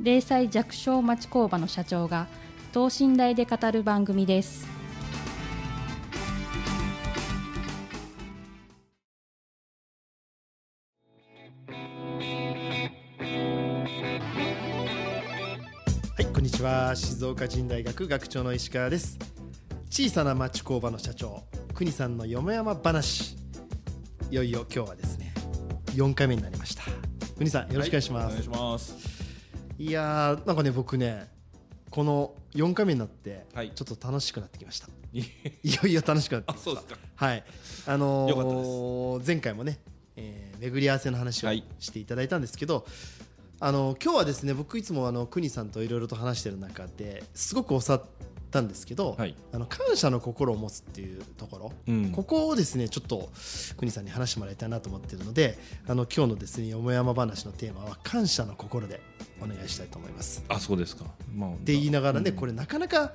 零細弱小町工場の社長が等身大で語る番組ですはい、こんにちは。静岡人大学学長の石川です。小さな町工場の社長、国さんのよもやま話。いよいよ今日はですね、4回目になりました。国さん、よろしくお願いします。お願いします。い、やー、なんかね、僕ね、この4回目になって、はい。ちょっと楽しくなってきました。いいよいよ楽しくなってきました。あそうですか。はい。あのー前回もね、えー巡り合わせの話をはい。していただいたんですけど、あの今日はですね、僕いつもあの国さんといろいろと話してる中ですごく教わったんですけど、はい。あの感謝の心を持つっていうところ、うん。ここをですねちょっと国さんに話してもらいたいなと思っているので、あの今日のですねよもやま話のテーマは感謝の心でお願いしたいと思います。あ、そうですか。まあ、って言いながらね、うん。これなかなか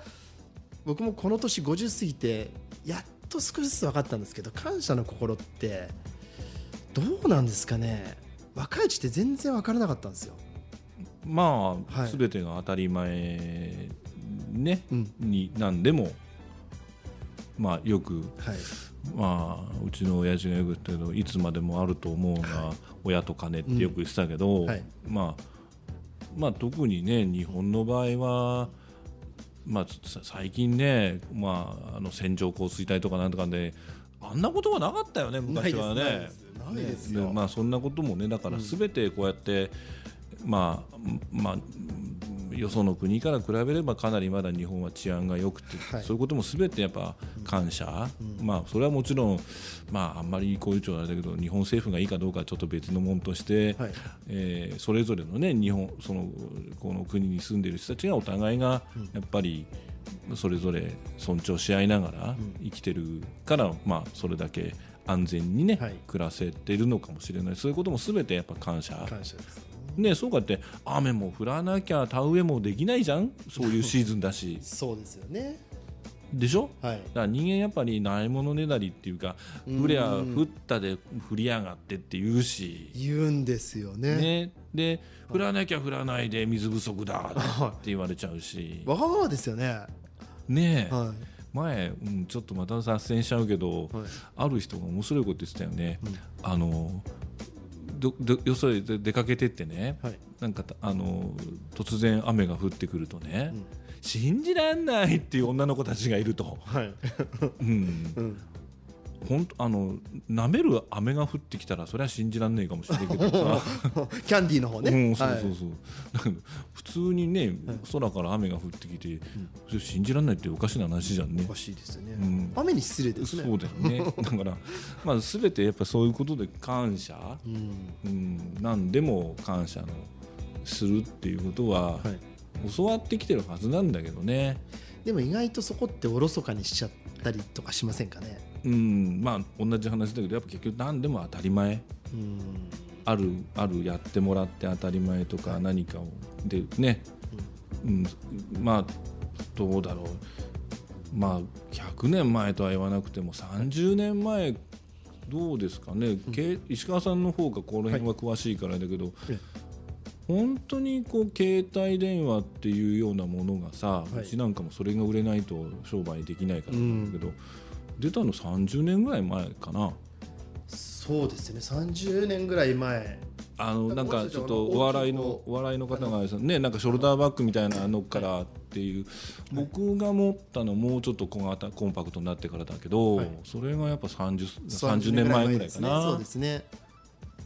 僕もこの年50過ぎてやっと少しずつ分かったんですけど感謝の心ってどうなんですかね。若いうちって全然分からなかったんですよ。まあ、はい。すべてが当たり前ね、うん。になんでも、まあ、よく、はい、まあ、うちの親父がよく言ったけど、いつまでもあると思うが、親と金ってよく言ってたけど、うん。はい。まあ、まあ、特にね、日本の場合は、まあ、さ最近ね、まあ、あの線状降水帯とかなんとかで、あんなことはなかったよね、昔はね。ないですないですよ。ねまあ、そんなこともねだからすべてこうやって、まあまあ、よその国から比べればかなりまだ日本は治安が良くて、はい。そういうこともすべてやっぱ感謝、まあ、それはもちろん、まあ、あんまりこういうちょあれだけど日本政府がいいかどうかはちょっと別のものとして、はい。えーそれぞれの,、ね、日本そのこの国に住んでいる人たちがお互いがやっぱりそれぞれ尊重し合いながら生きてるから、まあ、それだけ安全にね、はい。暮らせてるのかもしれない。そういうこともすべてやっぱ感謝。感謝です。ね、そうかって雨も降らなきゃ田植えもできないじゃん？そういうシーズンだし。そうですよね。でしょ？はい。だから人間やっぱりないものねだりっていうか降りゃ降ったで降りやがってって言うし、言うんですよね。ね、で降らなきゃ降らないで水不足だって言われちゃうし、わがままですよね。ねえ、は前、うん、ちょっとまた脱線しちゃうけど、はい。ある人が面白いこと言ってたよね、あのどどよそへ出出かけてってね、はいなんかたあの突然雨が降ってくるとね、信じらんないっていう女の子たちがいると、い。はい。うんうん。本当あの舐める雨が降ってきたらそれは信じらんねえかもしれないけどさ キャンディーの方ね。うん、そうはいそうそう、だけど普通にね、空から雨が降ってきて、それ信じらんないっておかしな話じゃんねおかしいですよね。ん雨に失礼ですね。そうだよね だから、まあ、全てやっぱそういうことで感謝、うん。うん、何でも感謝のするっていうことは、はい。教わってきてるはずなんだけどね、でも意外とそこっておろそかにしちゃったりとかしませんかね？うん、まあ同じ話だけどやっぱ結局何でも当たり前。うん。あるあるやってもらって当たり前とか何かをでね、うん。まあどうだろう。まあ100年前とは言わなくても30年前どうですかね、け石川さんの方がこの辺は詳しいからだけど、え本当にこう携帯電話っていうようなものがさ、はいうちなんかもそれが売れないと商売できないからなんだけど、出たの30年ぐらい前かな。そうですね。30年ぐらい前。あのなんかちょっとお笑いのお笑いの方がねなんかショルダーバッグみたいなのからっていう僕が持ったのもうちょっと小型コンパクトになってからだけどはいそれがやっぱ 30, 30年前ぐらいかなそうですね。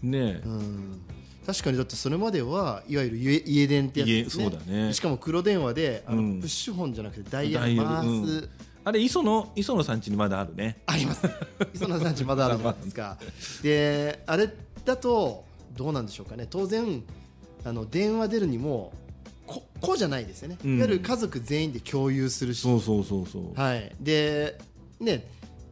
ねうん。確かにだってそれまではいわゆる家家電ってやつですね。家そうだねしかも黒電話であの、うんプッシュ本じゃなくてダイヤル回す。うんあれ磯野磯野さん家にまだあるねあります。磯野さんちまだあるじゃないですか。で、あれだとどうなんでしょうかね。当然あの電話出るにもここじゃないですよね、うんいわゆる家族全員で共有するし、そうそうそうそうはい、でね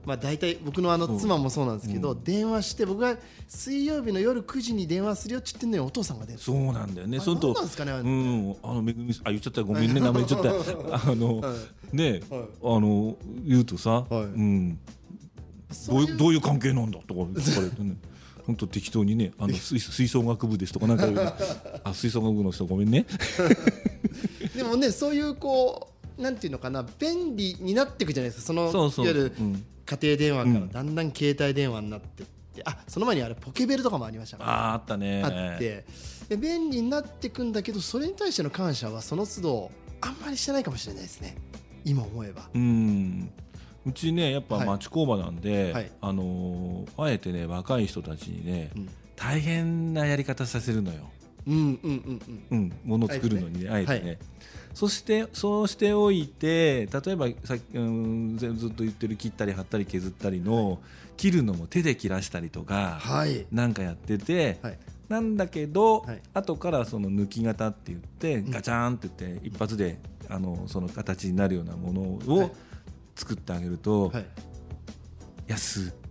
まあ、大体僕のあの妻もそうなんですけど、うん。電話して僕が水曜日の夜9時に電話するよって言ってんのにお父さんが出る。そうなんだよね。あそれと何なんですかねあれ。うん。あのめぐみあ言っちゃった。ごめんね名前言っちゃった。あの、はね、はい。あの言うとさ、はい。うん。どういうどういう関係なんだとか言われてね。本当適当にねあの吹吹奏楽部ですとかなんかあ吹奏楽部の人ごめんね。でもねそういうこうなんていうのかな便利になっていくじゃないですか。そのそうそう。いわゆるうん。家庭電話からうん。だんだん携帯電話になってって、あその前にあれポケベルとかもありました。からあーあったね。あって。で便利になっていくんだけどそれに対しての感謝はその都度あんまりしてないかもしれないですね。今思えば。うん。うちねやっぱはい。町工場なんで、はい。あのーあえてね若い人たちにね、うん。大変なやり方させるのよ、うんうんうんうん。うん、もの作るのにね。あえてね、はいそしてそうしておいて例えばさっき、うん、ずずっと言ってる切ったり貼ったり削ったりの、切るのも手で切らしたりとか、はい。なんかやってて、はい。なんだけど、はい。後からその抜き型って言ってん。ガチャンって言って一発であのその形になるようなものはい。を作ってあげると、はい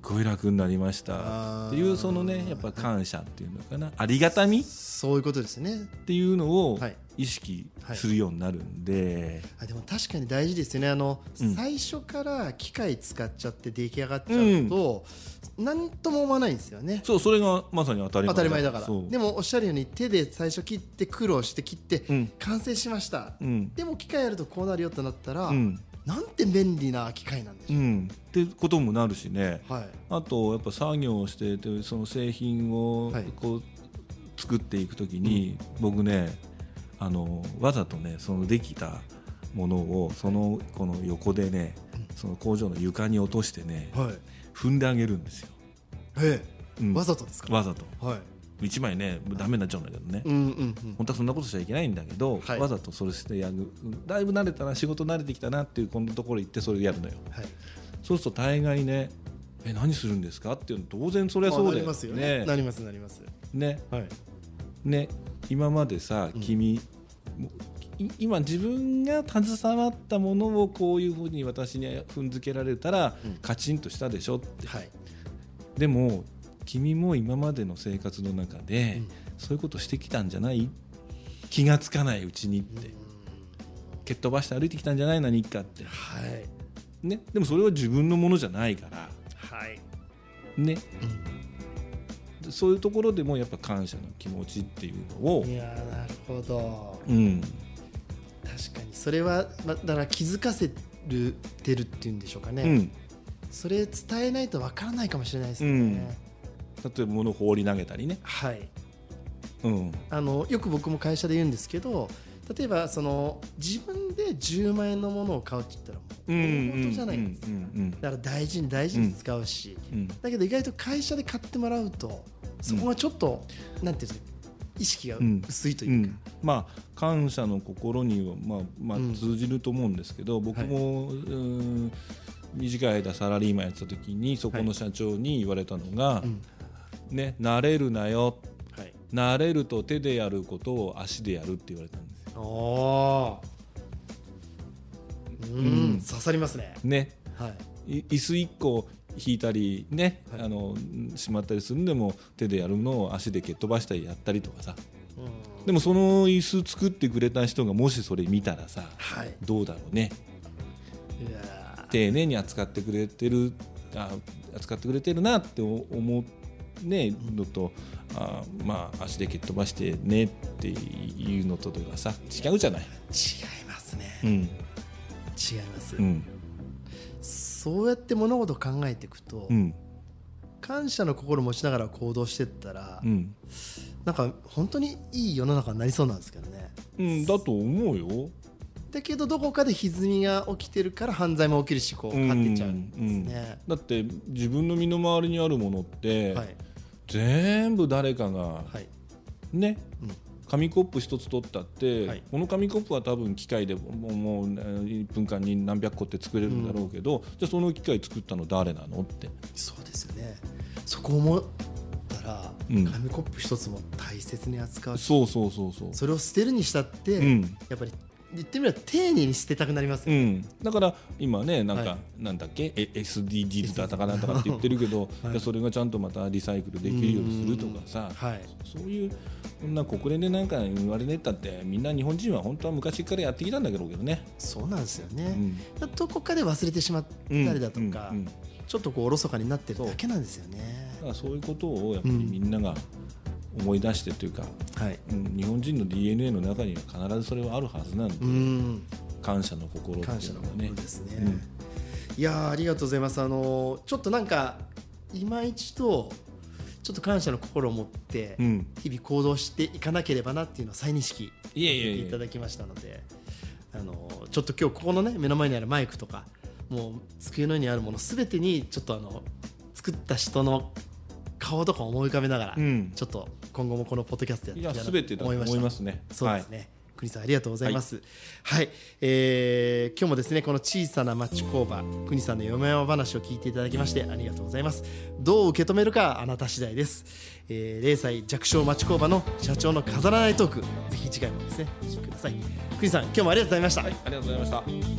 ごい楽になりました。っていうそのねやっぱ感謝っていうのかな。ありがたみ？っそういうことですね。ていうのをはい。意識するようになるんで、あでも確かに大事ですよね。あの、うん。最初から機械使っちゃって出来上がっちゃうと、なんとも思わないんですよね。そうそれがまさに当たり前当たり前だから。でもおっしゃるように手で最初切って苦労して切って、うん。完成しました、うん。でも機械やるとこうなるよってなったら、うん。なんて便利な機械なんでしょう。ん、ってこともなるしね。う、はいあとやっぱ作業をしててその製品をはい。こう作っていくときに、僕ねあのわざとねそのできたものをそのこの横でね、その工場の床に落としてねはい。踏んであげるんですよ、ええ。うん。わざとですか？わざと。はい。1枚ねダメになっちゃうんだけどね、うんうんうん。本当はそんなことしちゃいけないんだけど、はい。わざとそれしてやる。だいぶ慣れたな仕事慣れてきたなっていうこのところ行ってそれやるのよ。はい。そうすると大概ねえ何するんですか？っていうの当然それはそうだよ。まあなりますよね。ねなりますなります。ね。はい。ね。今までさうん。君、もい今自分が携わったものをこういうふうに私に踏んづけられたら、うん。カチンとしたでしょって。はい。でも君も今までの生活の中で、うん。そういうことしてきたんじゃない？気がつかないうちにって、蹴っ飛ばして歩いてきたんじゃない何かって、はい。ね、でもそれは自分のものじゃないから。はいね、そういうところでもやっぱ感謝の気持ちっていうのを。い、やーなるほど。うん、確かにそれは、ま、だから気づかせるてるっていうんでしょうかね、うん、それ伝えないとわからないかもしれないですね、例えば物を放り投げたりね、はい。うん、あのよく僕も会社で言うんですけど例えばその自分で10万円のものを買う大事じゃないです。だから大事に大事に使うし、うんうん。だけど意外と会社で買ってもらうとそこがちょっと、なんていうんですか意識がうん。薄いとういうか、ん。まあ感謝の心には、まあまあうん、通じると思うんですけど、僕も、うん短い間サラリーマンやってた時にそこの社長に言われたのが、うん。ね、慣れるなよ。はい、慣れると手でやることを足でやるって言われたんですよ。うん、うん。刺さりますね。ね。はい。い椅子1個引いたりね、はい。あのしまったりするんでも手でやるのを足で蹴っ飛ばしたりやったりとかさ。うん。でもその椅子作ってくれた人がもしそれ見たらさはい。どうだろうね。丁寧に扱ってくれてるあ扱ってくれてるなって思うねのとあまあ足で蹴っ飛ばしてねっていうのとではさ違うじゃない。違いますね、うん違います、うん。そうやって物事を考えていくと、うん。感謝の心を持ちながら行動していったら、うん。なんか本当にいい世の中になりそうなんですけどね。うん、だと思うよ。だけどどこかで歪みが起きてるから犯罪も起きるしこう勝ってちゃうんですね、だって自分の身の回りにあるものって、はい。全部誰かがはい。ね、うん紙コップ一つ取ったって、はい。この紙コップは多分機械でもうもうえー1分間に何百個って作れるんだろうけど、じゃあその機械作ったの誰なのって、そうですよね。そこ思ったら紙コップ一つも大切に扱う。しそうそうそうそう。それを捨てるにしたって、うん。やっぱり言ってみれば丁寧に捨てたくなりますよ、うん、だから今ねなんか、はい。なんだっけ？え SDGs だったかなんだかって言ってるけど、はい。それがちゃんとまたリサイクルできるようにするとかさ、はい。そういうこんな国連でなんか言われねえったってみんな日本人は本当は昔からやってきたんだけどね。そうなんですよね、うん。どこかで忘れてしまったりだとか、うんうんうん。ちょっとこうおろそかになってるだけなんですよね。だからそういうことをやっぱりみんなが思い出してというか、はい。うん日本人の DNA の中には必ずそれはあるはずなんで、うん。感謝の心って感謝のいうのがね心ですね、うん。いやーありがとうございます。あのーちょっとなんか今一度ちょっと感謝の心を持ってうん。日々行動していかなければなっていうのを再認識いえいえ。いただきましたのであのーちょっと今日ここのね目の前にあるマイクとかもう机の上にあるものすべてにちょっとあの作った人の顔とか思い浮かべながら、うんちょっと今後もこのポッドキャストやっていきたいなと思いますね。そうですね。国さんありがとうございます。はい、えー今日もですねこの小さな町工場国さんの嫁山話を聞いていただきましてありがとうございます。どう受け止めるかあなた次第です。えー、0歳弱小町工場の社長の飾らないトークぜひ次回もですねお聞きください。国さん今日もありがとうございました。はい、ありがとうございました。